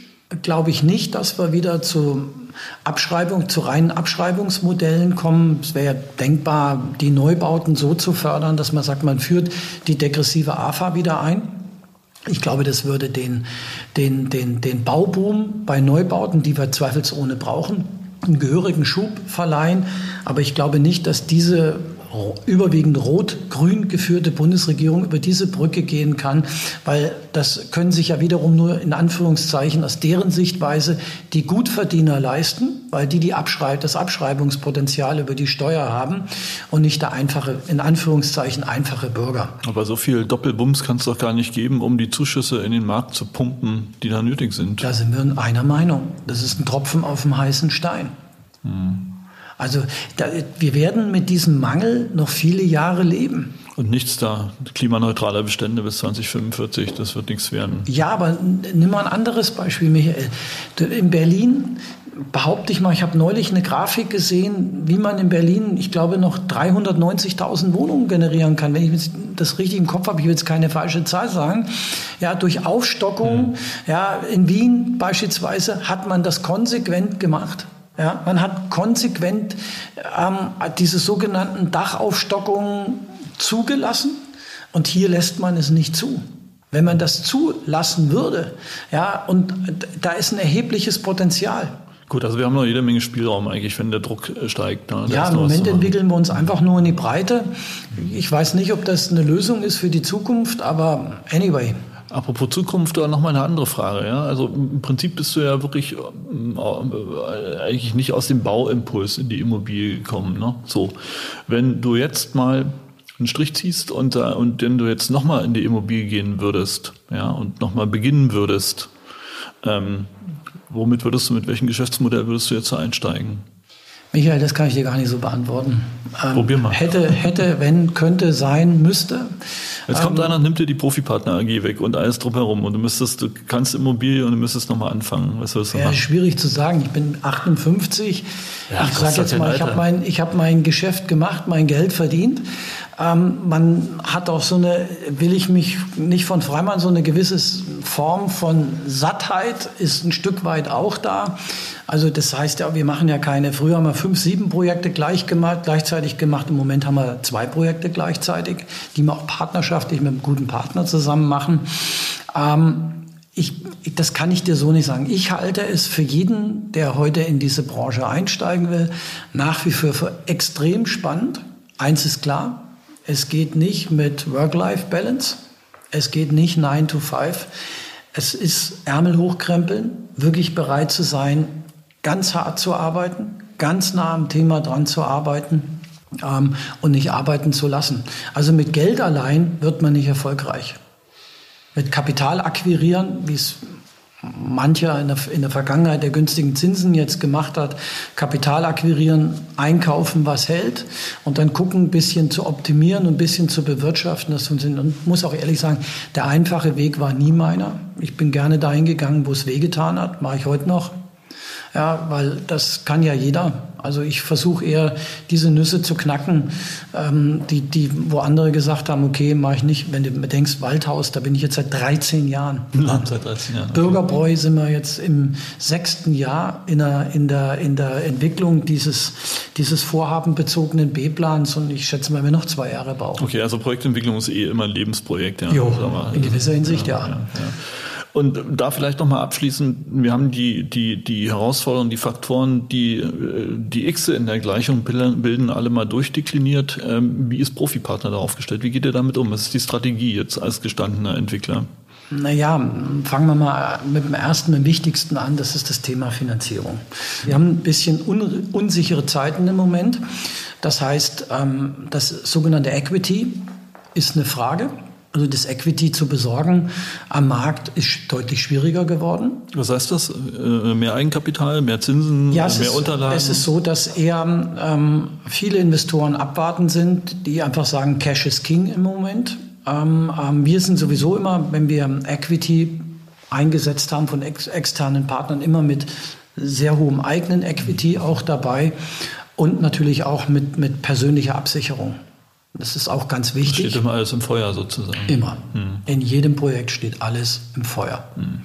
glaube ich nicht, dass wir wieder zu Abschreibung, zu reinen Abschreibungsmodellen kommen. Es wäre denkbar, die Neubauten so zu fördern, dass man sagt, man führt die degressive AFA wieder ein. Ich glaube, das würde den, den, den, den Bauboom bei Neubauten, die wir zweifelsohne brauchen, einen gehörigen Schub verleihen. Aber ich glaube nicht, dass diese überwiegend rot-grün geführte Bundesregierung über diese Brücke gehen kann, weil das können sich ja wiederum nur in Anführungszeichen aus deren Sichtweise die Gutverdiener leisten, weil die, die Abschreib das Abschreibungspotenzial über die Steuer haben und nicht der einfache, in Anführungszeichen einfache Bürger. Aber so viel Doppelbums kann es doch gar nicht geben, um die Zuschüsse in den Markt zu pumpen, die da nötig sind. Da sind wir in einer Meinung. Das ist ein Tropfen auf dem heißen Stein. Hm. Also da, wir werden mit diesem Mangel noch viele Jahre leben. Und nichts da, klimaneutraler Bestände bis 2045, das wird nichts werden. Ja, aber nimm mal ein anderes Beispiel, Michael. In Berlin behaupte ich mal, ich habe neulich eine Grafik gesehen, wie man in Berlin, ich glaube, noch 390.000 Wohnungen generieren kann. Wenn ich das richtig im Kopf habe, ich will jetzt keine falsche Zahl sagen. Ja, durch Aufstockung, mhm. ja, in Wien beispielsweise hat man das konsequent gemacht. Ja, man hat konsequent ähm, diese sogenannten Dachaufstockungen zugelassen und hier lässt man es nicht zu. Wenn man das zulassen würde, ja, und da ist ein erhebliches Potenzial. Gut, also wir haben noch jede Menge Spielraum eigentlich, wenn der Druck äh, steigt. Ne? Ja, im Moment entwickeln wir uns einfach nur in die Breite. Ich weiß nicht, ob das eine Lösung ist für die Zukunft, aber anyway. Apropos Zukunft, da nochmal eine andere Frage. Ja? Also im Prinzip bist du ja wirklich äh, eigentlich nicht aus dem Bauimpuls in die Immobilie gekommen. Ne? So, wenn du jetzt mal einen Strich ziehst und, äh, und wenn du jetzt nochmal in die Immobilie gehen würdest, ja, und nochmal beginnen würdest, ähm, womit würdest du, mit welchem Geschäftsmodell würdest du jetzt einsteigen? Michael, das kann ich dir gar nicht so beantworten. Ähm, Probier mal. Hätte, hätte, wenn, könnte, sein, müsste. Jetzt kommt ähm, einer und nimmt dir die Profipartner AG weg und alles drumherum und du müsstest, du kannst Immobilie und du müsstest nochmal anfangen. Was würdest du ja, machen? schwierig zu sagen. Ich bin 58. Ja, ich sage jetzt mal, ich habe mein, hab mein Geschäft gemacht, mein Geld verdient. Ähm, man hat auch so eine, will ich mich nicht von Freimann, so eine gewisse Form von Sattheit ist ein Stück weit auch da. Also das heißt ja, wir machen ja keine, früher haben wir fünf, sieben Projekte gleich gemacht, gleichzeitig gemacht. Im Moment haben wir zwei Projekte gleichzeitig, die wir auch partnerschaftlich mit einem guten Partner zusammen machen. Ähm, ich, das kann ich dir so nicht sagen. Ich halte es für jeden, der heute in diese Branche einsteigen will, nach wie vor für extrem spannend. Eins ist klar, es geht nicht mit Work-Life-Balance. Es geht nicht 9 to 5. Es ist Ärmel hochkrempeln, wirklich bereit zu sein, ganz hart zu arbeiten, ganz nah am Thema dran zu arbeiten ähm, und nicht arbeiten zu lassen. Also mit Geld allein wird man nicht erfolgreich. Mit Kapital akquirieren, wie es mancher in der, in der Vergangenheit der günstigen Zinsen jetzt gemacht hat, Kapital akquirieren, einkaufen, was hält und dann gucken, ein bisschen zu optimieren und ein bisschen zu bewirtschaften. Das funktioniert. Und muss auch ehrlich sagen, der einfache Weg war nie meiner. Ich bin gerne dahin gegangen, wo es wehgetan hat, mache ich heute noch. Ja, weil das kann ja jeder. Also ich versuche eher diese Nüsse zu knacken, ähm, die, die, wo andere gesagt haben, okay, mache ich nicht. Wenn du bedenkst, Waldhaus, da bin ich jetzt seit 13 Jahren. (laughs) Ja, seit 13 Jahren. Okay. Bürgerbräu sind wir jetzt im sechsten Jahr in der, in der, in der Entwicklung dieses, dieses vorhabenbezogenen B-Plans und ich schätze mal, wir noch zwei Jahre brauchen. Okay, also Projektentwicklung ist eh immer ein Lebensprojekt. Ja. Jo, in gewisser Hinsicht ja. ja. ja. Und da vielleicht nochmal abschließend, wir haben die, die, die Herausforderungen, die Faktoren, die die Xe in der Gleichung bilden, alle mal durchdekliniert. Ähm, wie ist Profipartner da aufgestellt? Wie geht ihr damit um? Was ist die Strategie jetzt als gestandener Entwickler? Naja, fangen wir mal mit dem ersten, mit dem wichtigsten an, das ist das Thema Finanzierung. Wir haben ein bisschen un unsichere Zeiten im Moment. Das heißt, ähm, das sogenannte Equity ist eine Frage. Also das Equity zu besorgen am Markt ist deutlich schwieriger geworden. Was heißt das? Äh, mehr Eigenkapital, mehr Zinsen, ja, mehr ist, Unterlagen? Es ist so, dass eher ähm, viele Investoren abwarten sind, die einfach sagen, Cash is King im Moment. Ähm, ähm, wir sind sowieso immer, wenn wir Equity eingesetzt haben von ex externen Partnern, immer mit sehr hohem eigenen Equity auch dabei und natürlich auch mit, mit persönlicher Absicherung. Das ist auch ganz wichtig. Steht immer alles im Feuer sozusagen. Immer. Hm. In jedem Projekt steht alles im Feuer. Hm.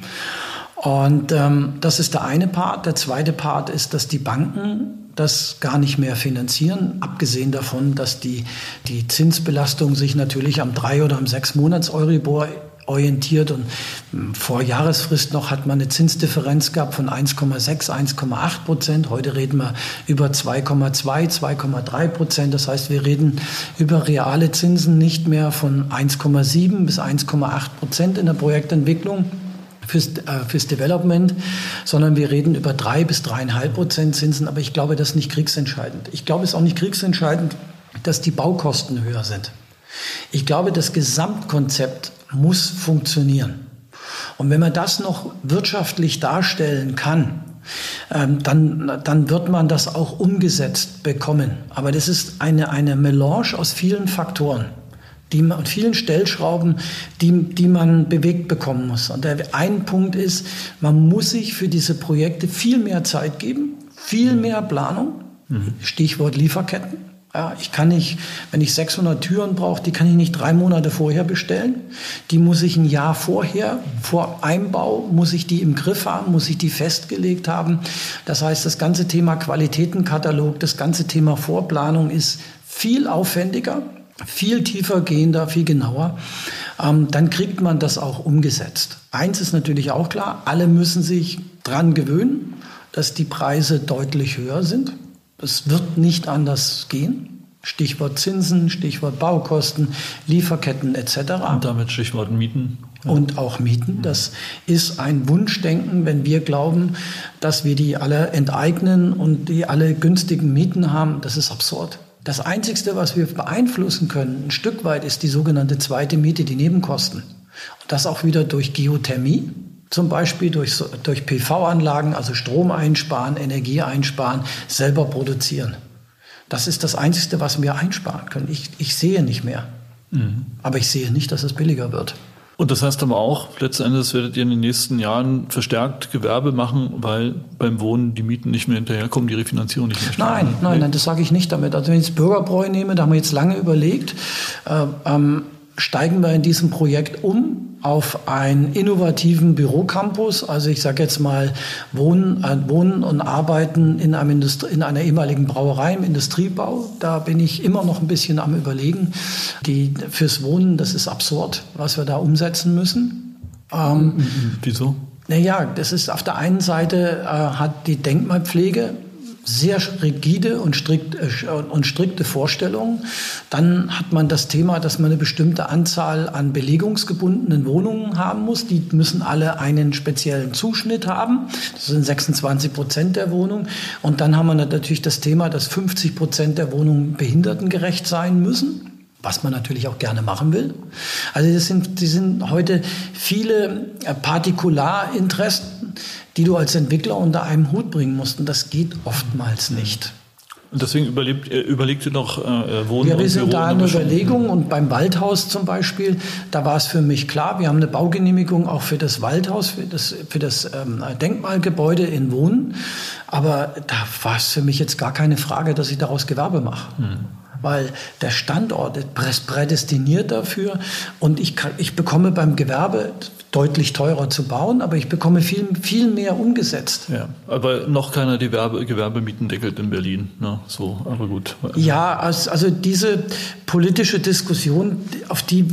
Und ähm, das ist der eine Part. Der zweite Part ist, dass die Banken das gar nicht mehr finanzieren, abgesehen davon, dass die, die Zinsbelastung sich natürlich am drei oder am sechs Monats Euribor orientiert und hm, vor Jahresfrist noch hat man eine Zinsdifferenz gehabt von 1,6, 1,8 Prozent. Heute reden wir über 2,2, 2,3 Prozent. Das heißt, wir reden über reale Zinsen nicht mehr von 1,7 bis 1,8 Prozent in der Projektentwicklung. Fürs, äh, fürs Development, sondern wir reden über drei bis dreieinhalb Prozent Zinsen. Aber ich glaube, das ist nicht kriegsentscheidend. Ich glaube, es ist auch nicht kriegsentscheidend, dass die Baukosten höher sind. Ich glaube, das Gesamtkonzept muss funktionieren. Und wenn man das noch wirtschaftlich darstellen kann, ähm, dann, dann wird man das auch umgesetzt bekommen. Aber das ist eine, eine Melange aus vielen Faktoren die man, vielen Stellschrauben, die, die man bewegt bekommen muss. Und der ein Punkt ist, man muss sich für diese Projekte viel mehr Zeit geben, viel mehr Planung. Mhm. Stichwort Lieferketten. Ja, ich kann nicht, wenn ich 600 Türen brauche, die kann ich nicht drei Monate vorher bestellen. Die muss ich ein Jahr vorher, vor Einbau, muss ich die im Griff haben, muss ich die festgelegt haben. Das heißt, das ganze Thema Qualitätenkatalog, das ganze Thema Vorplanung ist viel aufwendiger, viel tiefer gehender, viel genauer. Ähm, dann kriegt man das auch umgesetzt. Eins ist natürlich auch klar, alle müssen sich dran gewöhnen, dass die Preise deutlich höher sind. Es wird nicht anders gehen. Stichwort Zinsen, Stichwort Baukosten, Lieferketten etc. Und damit Stichwort Mieten. Ja. Und auch Mieten. Das ist ein Wunschdenken, wenn wir glauben, dass wir die alle enteignen und die alle günstigen Mieten haben. Das ist absurd. Das Einzige, was wir beeinflussen können, ein Stück weit, ist die sogenannte zweite Miete, die Nebenkosten. Und das auch wieder durch Geothermie zum Beispiel durch, durch PV-Anlagen, also Strom einsparen, Energie einsparen, selber produzieren. Das ist das Einzige, was wir einsparen können. Ich, ich sehe nicht mehr. Mhm. Aber ich sehe nicht, dass es billiger wird. Und das heißt aber auch, letzten Endes werdet ihr in den nächsten Jahren verstärkt Gewerbe machen, weil beim Wohnen die Mieten nicht mehr hinterherkommen, die Refinanzierung nicht mehr Nein, nein, nein, das sage ich nicht damit. Also wenn ich das Bürgerbräu nehme, da haben wir jetzt lange überlegt, äh, ähm, steigen wir in diesem Projekt um auf einen innovativen Bürocampus. Also ich sage jetzt mal Wohnen, äh, Wohnen und Arbeiten in, einem Industrie, in einer ehemaligen Brauerei im Industriebau. Da bin ich immer noch ein bisschen am Überlegen. Die, fürs Wohnen, das ist absurd, was wir da umsetzen müssen. Ähm, Wieso? Naja, das ist auf der einen Seite äh, hat die Denkmalpflege sehr rigide und, strikt, äh, und strikte Vorstellungen. Dann hat man das Thema, dass man eine bestimmte Anzahl an belegungsgebundenen Wohnungen haben muss. Die müssen alle einen speziellen Zuschnitt haben. Das sind 26 Prozent der Wohnungen. Und dann haben wir natürlich das Thema, dass 50 Prozent der Wohnungen behindertengerecht sein müssen. Was man natürlich auch gerne machen will. Also das sind, das sind heute viele äh, Partikularinteressen, die du als Entwickler unter einem Hut bringen musst. Und das geht oftmals nicht. Und deswegen überlebt, äh, überlegt ihr noch äh, Wohnen Ja, wir sind Büro da eine Überlegung und beim Waldhaus zum Beispiel, da war es für mich klar, wir haben eine Baugenehmigung auch für das Waldhaus, für das, für das ähm, Denkmalgebäude in Wohnen. Aber da war es für mich jetzt gar keine Frage, dass ich daraus Gewerbe mache. Hm weil der Standort ist prädestiniert dafür und ich, kann, ich bekomme beim Gewerbe deutlich teurer zu bauen, aber ich bekomme viel, viel mehr umgesetzt. Ja, aber noch keiner die Werbe, Gewerbemieten deckelt in Berlin. Ne? So, aber gut. Ja, also diese politische Diskussion, auf die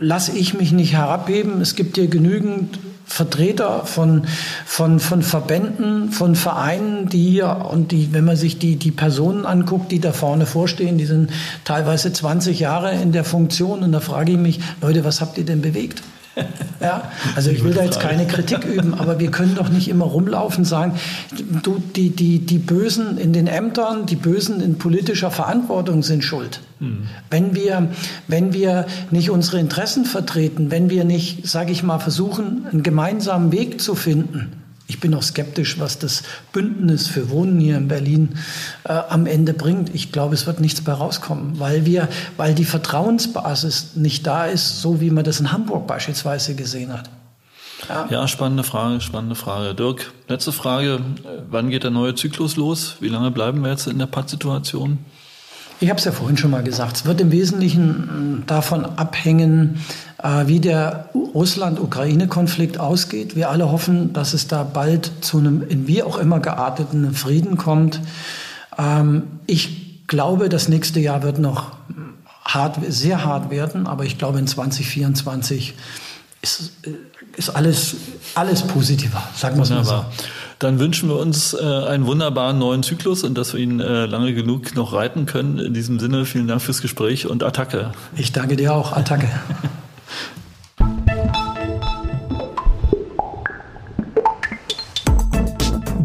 lasse ich mich nicht herabheben. Es gibt hier genügend Vertreter von, von, von Verbänden, von Vereinen, die hier und die, wenn man sich die, die Personen anguckt, die da vorne vorstehen, die sind teilweise 20 Jahre in der Funktion und da frage ich mich, Leute, was habt ihr denn bewegt? Ja, also ich will da jetzt keine Kritik üben, aber wir können doch nicht immer rumlaufen und sagen, du, die, die, die Bösen in den Ämtern, die Bösen in politischer Verantwortung sind schuld. Mhm. Wenn, wir, wenn wir nicht unsere Interessen vertreten, wenn wir nicht, sage ich mal, versuchen, einen gemeinsamen Weg zu finden, ich bin auch skeptisch, was das Bündnis für Wohnen hier in Berlin äh, am Ende bringt. Ich glaube, es wird nichts mehr rauskommen, weil wir, weil die Vertrauensbasis nicht da ist, so wie man das in Hamburg beispielsweise gesehen hat. Ja. ja, spannende Frage, spannende Frage. Dirk, letzte Frage. Wann geht der neue Zyklus los? Wie lange bleiben wir jetzt in der Pattsituation? Ich habe es ja vorhin schon mal gesagt. Es wird im Wesentlichen davon abhängen, äh, wie der Russland-Ukraine-Konflikt ausgeht. Wir alle hoffen, dass es da bald zu einem in wie auch immer gearteten Frieden kommt. Ähm, ich glaube, das nächste Jahr wird noch hart, sehr hart werden, aber ich glaube, in 2024 ist, äh, ist alles, alles positiver, sagen wir es mal so. Dann wünschen wir uns äh, einen wunderbaren neuen Zyklus und dass wir ihn äh, lange genug noch reiten können. In diesem Sinne, vielen Dank fürs Gespräch und Attacke. Ich danke dir auch. Attacke. (laughs)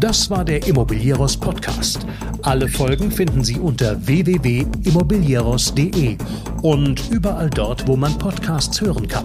Das war der Immobilieros Podcast. Alle Folgen finden Sie unter www.immobilieros.de und überall dort, wo man Podcasts hören kann.